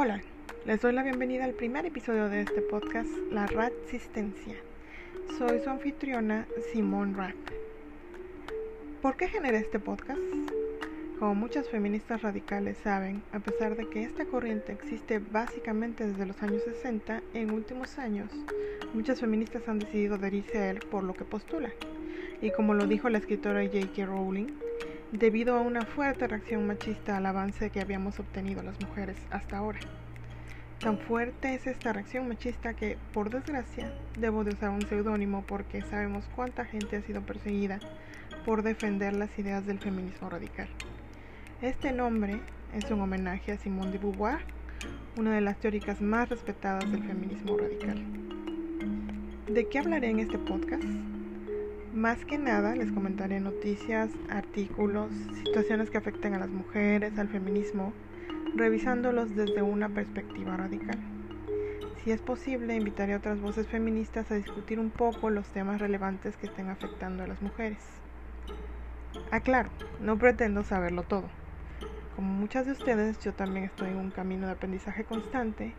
Hola, les doy la bienvenida al primer episodio de este podcast, La Rasistencia. Soy su anfitriona, Simón Rap. ¿Por qué generé este podcast? Como muchas feministas radicales saben, a pesar de que esta corriente existe básicamente desde los años 60, en últimos años, muchas feministas han decidido adherirse a él por lo que postula. Y como lo dijo la escritora J.K. Rowling, debido a una fuerte reacción machista al avance que habíamos obtenido las mujeres hasta ahora. Tan fuerte es esta reacción machista que, por desgracia, debo de usar un seudónimo porque sabemos cuánta gente ha sido perseguida por defender las ideas del feminismo radical. Este nombre es un homenaje a Simone de Beauvoir, una de las teóricas más respetadas del feminismo radical. ¿De qué hablaré en este podcast? Más que nada les comentaré noticias, artículos, situaciones que afecten a las mujeres, al feminismo, revisándolos desde una perspectiva radical. Si es posible, invitaré a otras voces feministas a discutir un poco los temas relevantes que estén afectando a las mujeres. Aclaro, no pretendo saberlo todo como muchas de ustedes, yo también estoy en un camino de aprendizaje constante,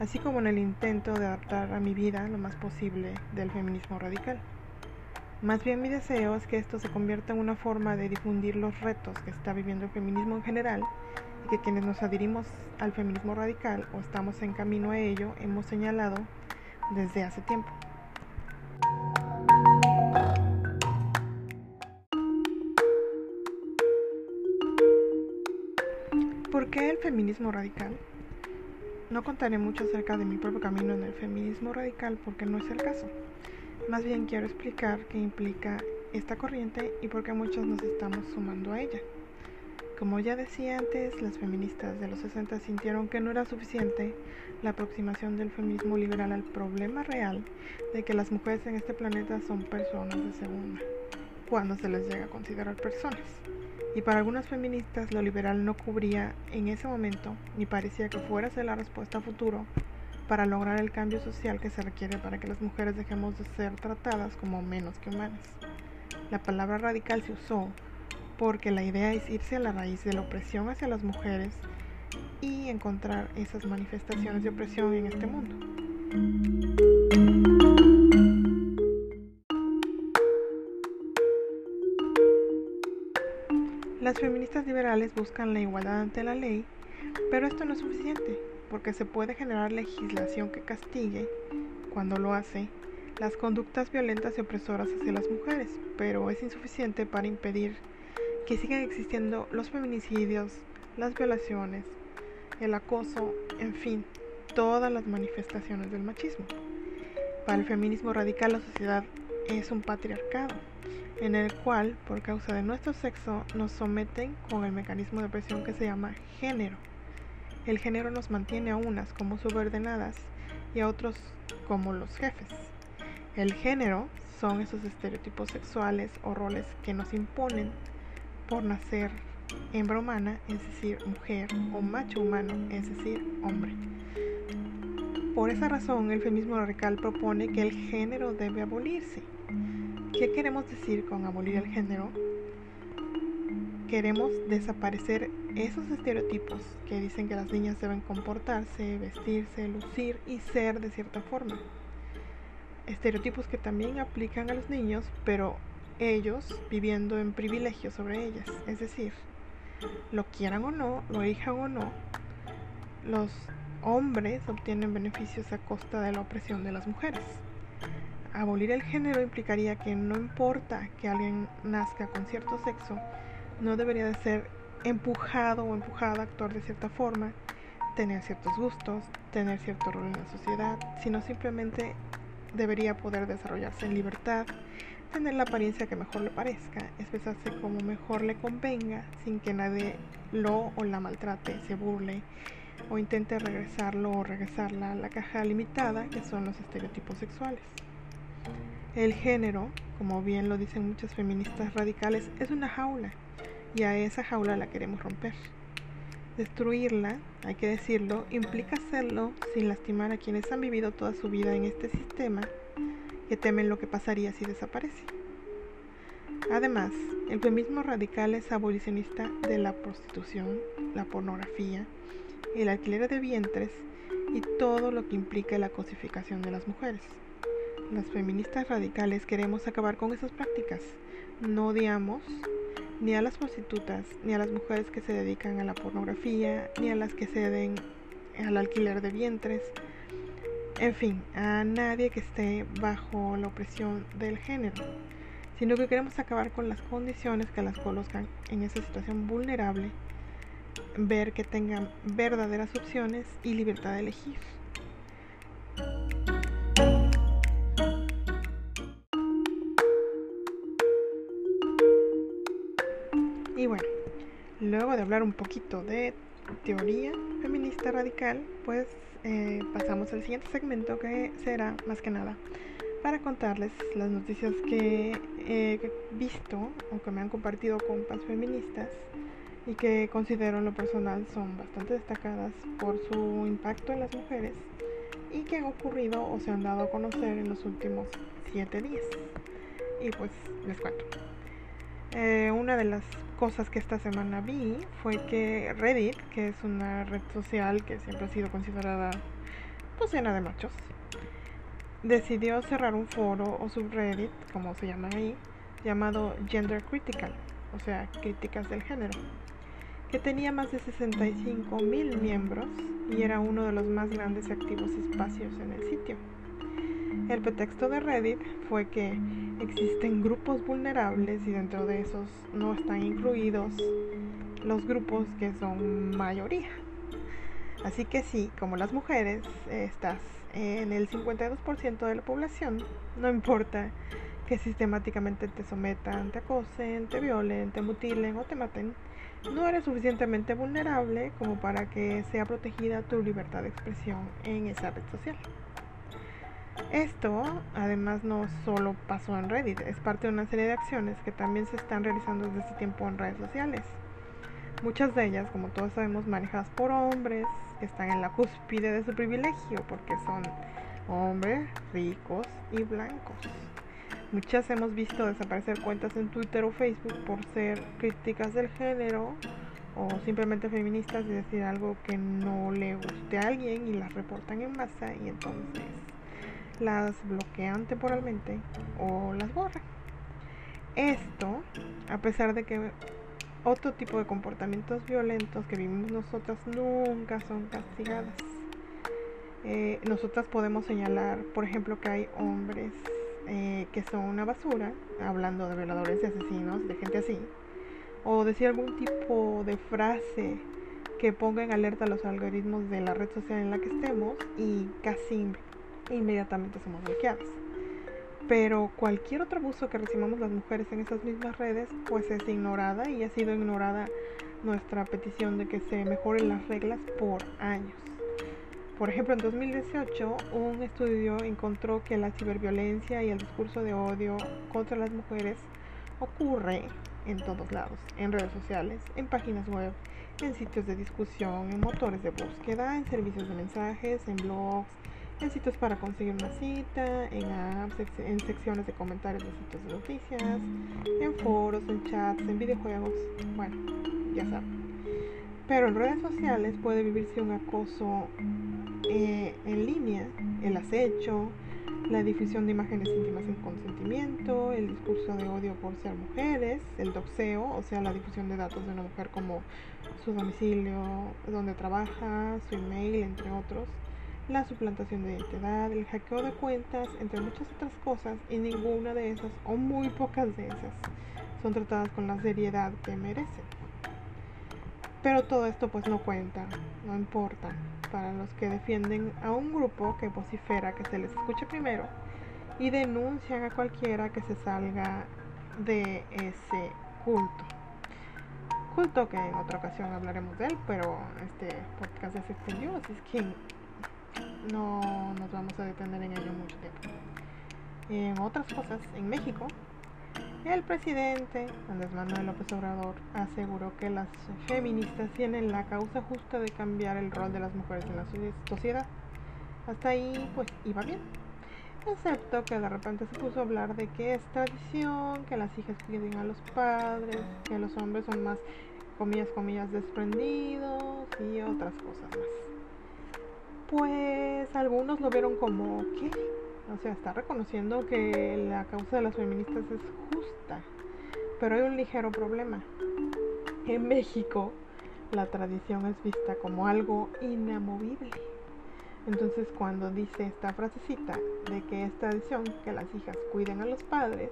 así como en el intento de adaptar a mi vida lo más posible del feminismo radical. Más bien mi deseo es que esto se convierta en una forma de difundir los retos que está viviendo el feminismo en general y que quienes nos adherimos al feminismo radical o estamos en camino a ello hemos señalado desde hace tiempo. ¿Por qué el feminismo radical? No contaré mucho acerca de mi propio camino en el feminismo radical porque no es el caso. Más bien quiero explicar qué implica esta corriente y por qué muchos nos estamos sumando a ella. Como ya decía antes, las feministas de los 60 sintieron que no era suficiente la aproximación del feminismo liberal al problema real de que las mujeres en este planeta son personas de segunda, cuando se les llega a considerar personas y para algunas feministas lo liberal no cubría en ese momento ni parecía que fuera a ser la respuesta a futuro para lograr el cambio social que se requiere para que las mujeres dejemos de ser tratadas como menos que humanas. La palabra radical se usó porque la idea es irse a la raíz de la opresión hacia las mujeres y encontrar esas manifestaciones de opresión en este mundo. Las feministas liberales buscan la igualdad ante la ley, pero esto no es suficiente, porque se puede generar legislación que castigue, cuando lo hace, las conductas violentas y opresoras hacia las mujeres, pero es insuficiente para impedir que sigan existiendo los feminicidios, las violaciones, el acoso, en fin, todas las manifestaciones del machismo. Para el feminismo radical la sociedad es un patriarcado en el cual, por causa de nuestro sexo, nos someten con el mecanismo de presión que se llama género. El género nos mantiene a unas como subordinadas y a otros como los jefes. El género son esos estereotipos sexuales o roles que nos imponen por nacer hembra humana, es decir, mujer, o macho humano, es decir, hombre. Por esa razón, el feminismo radical propone que el género debe abolirse ¿Qué queremos decir con abolir el género? Queremos desaparecer esos estereotipos que dicen que las niñas deben comportarse, vestirse, lucir y ser de cierta forma. Estereotipos que también aplican a los niños, pero ellos viviendo en privilegio sobre ellas. Es decir, lo quieran o no, lo elijan o no, los hombres obtienen beneficios a costa de la opresión de las mujeres abolir el género implicaría que no importa que alguien nazca con cierto sexo, no debería de ser empujado o empujada a actuar de cierta forma, tener ciertos gustos, tener cierto rol en la sociedad, sino simplemente debería poder desarrollarse en libertad, tener la apariencia que mejor le parezca, expresarse como mejor le convenga, sin que nadie lo o la maltrate, se burle o intente regresarlo o regresarla a la caja limitada que son los estereotipos sexuales. El género, como bien lo dicen muchas feministas radicales, es una jaula y a esa jaula la queremos romper. Destruirla, hay que decirlo, implica hacerlo sin lastimar a quienes han vivido toda su vida en este sistema que temen lo que pasaría si desaparece. Además, el feminismo radical es abolicionista de la prostitución, la pornografía el alquiler de vientres y todo lo que implica la cosificación de las mujeres. Las feministas radicales queremos acabar con esas prácticas. No odiamos ni a las prostitutas, ni a las mujeres que se dedican a la pornografía, ni a las que ceden al alquiler de vientres, en fin, a nadie que esté bajo la opresión del género, sino que queremos acabar con las condiciones que las colocan en esa situación vulnerable, ver que tengan verdaderas opciones y libertad de elegir. Y bueno, luego de hablar un poquito de teoría feminista radical, pues eh, pasamos al siguiente segmento que será más que nada para contarles las noticias que he visto o que me han compartido compas feministas y que considero en lo personal son bastante destacadas por su impacto en las mujeres y que han ocurrido o se han dado a conocer en los últimos siete días. Y pues les cuento. Eh, una de las cosas que esta semana vi fue que Reddit, que es una red social que siempre ha sido considerada pues llena de machos, decidió cerrar un foro o subreddit, como se llama ahí, llamado Gender Critical, o sea, críticas del género, que tenía más de 65 mil miembros y era uno de los más grandes y activos espacios en el sitio. El pretexto de Reddit fue que existen grupos vulnerables y dentro de esos no están incluidos los grupos que son mayoría. Así que sí, como las mujeres, estás en el 52% de la población, no importa que sistemáticamente te sometan, te acosen, te violen, te mutilen o te maten, no eres suficientemente vulnerable como para que sea protegida tu libertad de expresión en esa red social. Esto, además, no solo pasó en Reddit, es parte de una serie de acciones que también se están realizando desde este tiempo en redes sociales. Muchas de ellas, como todos sabemos, manejadas por hombres que están en la cúspide de su privilegio porque son hombres ricos y blancos. Muchas hemos visto desaparecer cuentas en Twitter o Facebook por ser críticas del género o simplemente feministas y decir algo que no le guste a alguien y las reportan en masa y entonces las bloquean temporalmente o las borran. Esto, a pesar de que otro tipo de comportamientos violentos que vivimos nosotras nunca son castigadas. Eh, nosotras podemos señalar, por ejemplo, que hay hombres eh, que son una basura, hablando de violadores y asesinos, de gente así, o decir algún tipo de frase que ponga en alerta los algoritmos de la red social en la que estemos y casi inmediatamente somos bloqueadas. Pero cualquier otro abuso que recibamos las mujeres en esas mismas redes, pues es ignorada y ha sido ignorada nuestra petición de que se mejoren las reglas por años. Por ejemplo, en 2018 un estudio encontró que la ciberviolencia y el discurso de odio contra las mujeres ocurre en todos lados, en redes sociales, en páginas web, en sitios de discusión, en motores de búsqueda, en servicios de mensajes, en blogs, en sitios para conseguir una cita, en apps, en secciones de comentarios de sitios de noticias, en foros, en chats, en videojuegos, bueno, ya saben. Pero en redes sociales puede vivirse un acoso eh, en línea, el acecho, la difusión de imágenes íntimas sin consentimiento, el discurso de odio por ser mujeres, el doxeo, o sea, la difusión de datos de una mujer como su domicilio, donde trabaja, su email, entre otros la suplantación de identidad, el hackeo de cuentas, entre muchas otras cosas, y ninguna de esas, o muy pocas de esas, son tratadas con la seriedad que merecen. Pero todo esto pues no cuenta, no importa, para los que defienden a un grupo que vocifera que se les escuche primero y denuncian a cualquiera que se salga de ese culto. Culto que en otra ocasión hablaremos de él, pero este podcast ya se extendió, así es que no nos vamos a detener en ello mucho tiempo. En otras cosas, en México, el presidente Andrés Manuel López Obrador aseguró que las feministas tienen la causa justa de cambiar el rol de las mujeres en la sociedad. Hasta ahí, pues, iba bien. Excepto que de repente se puso a hablar de que es tradición, que las hijas cuiden a los padres, que los hombres son más comillas, comillas, desprendidos y otras cosas más. Pues algunos lo vieron como, ¿qué? O sea, está reconociendo que la causa de las feministas es justa, pero hay un ligero problema. En México, la tradición es vista como algo inamovible. Entonces cuando dice esta frasecita de que es tradición que las hijas cuiden a los padres,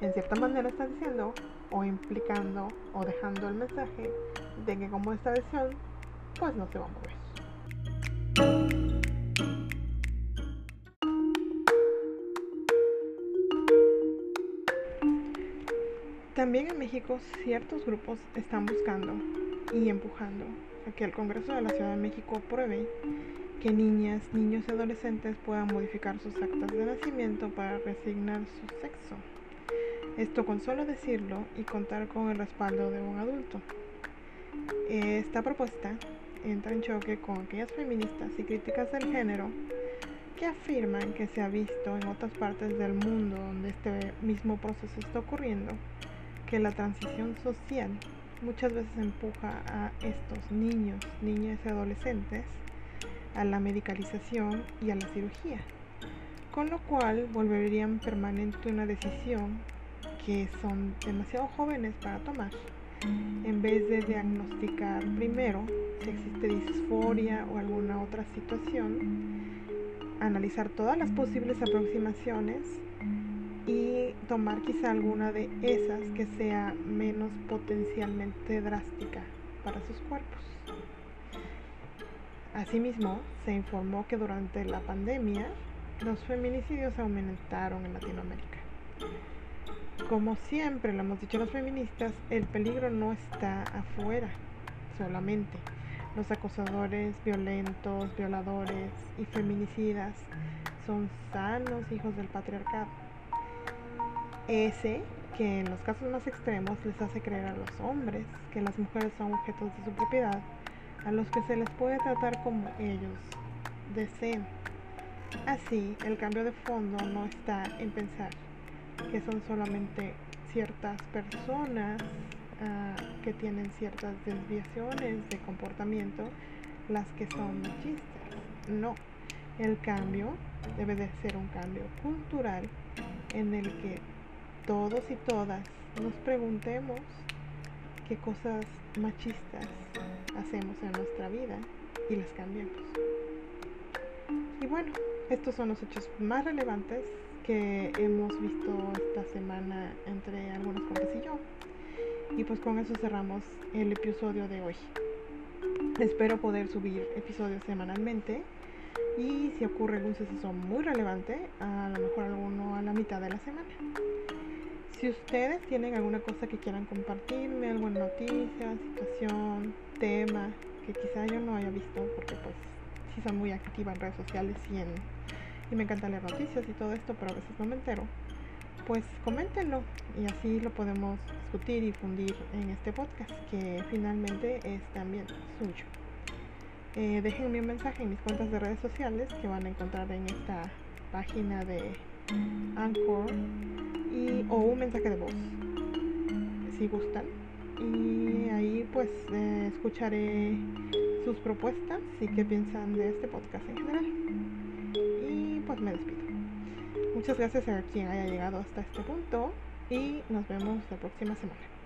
en cierta manera está diciendo o implicando o dejando el mensaje de que como es tradición, pues no se va a mover. También en México ciertos grupos están buscando y empujando a que el Congreso de la Ciudad de México apruebe que niñas, niños y adolescentes puedan modificar sus actas de nacimiento para resignar su sexo. Esto con solo decirlo y contar con el respaldo de un adulto. Esta propuesta entra en choque con aquellas feministas y críticas del género que afirman que se ha visto en otras partes del mundo donde este mismo proceso está ocurriendo, que la transición social muchas veces empuja a estos niños, niñas y adolescentes a la medicalización y a la cirugía, con lo cual volverían permanente una decisión que son demasiado jóvenes para tomar, en vez de diagnosticar primero si existe disforia o alguna otra situación, analizar todas las posibles aproximaciones y tomar quizá alguna de esas que sea menos potencialmente drástica para sus cuerpos. Asimismo, se informó que durante la pandemia los feminicidios aumentaron en Latinoamérica. Como siempre lo hemos dicho los feministas, el peligro no está afuera solamente. Los acosadores violentos, violadores y feminicidas son sanos hijos del patriarcado. Ese que en los casos más extremos les hace creer a los hombres que las mujeres son objetos de su propiedad a los que se les puede tratar como ellos deseen. Así, el cambio de fondo no está en pensar que son solamente ciertas personas ah, que tienen ciertas desviaciones de comportamiento las que son machistas. No, el cambio debe de ser un cambio cultural en el que todos y todas nos preguntemos qué cosas machistas hacemos en nuestra vida y las cambiamos. Y bueno, estos son los hechos más relevantes que hemos visto esta semana entre algunas cosas y yo. Y pues con eso cerramos el episodio de hoy. Espero poder subir episodios semanalmente y si ocurre algún suceso muy relevante, a lo mejor alguno a la mitad de la semana. Si ustedes tienen alguna cosa que quieran compartirme, alguna noticia, situación, tema que quizá yo no haya visto, porque pues sí son muy activa en redes sociales y, en, y me encanta leer noticias y todo esto, pero a veces no me entero, pues coméntenlo y así lo podemos discutir y fundir en este podcast que finalmente es también suyo. Eh, déjenme un mensaje en mis cuentas de redes sociales que van a encontrar en esta página de Anchor y, o un mensaje de voz si gustan. Y ahí pues eh, escucharé sus propuestas y qué piensan de este podcast en general. Y pues me despido. Muchas gracias a quien haya llegado hasta este punto y nos vemos la próxima semana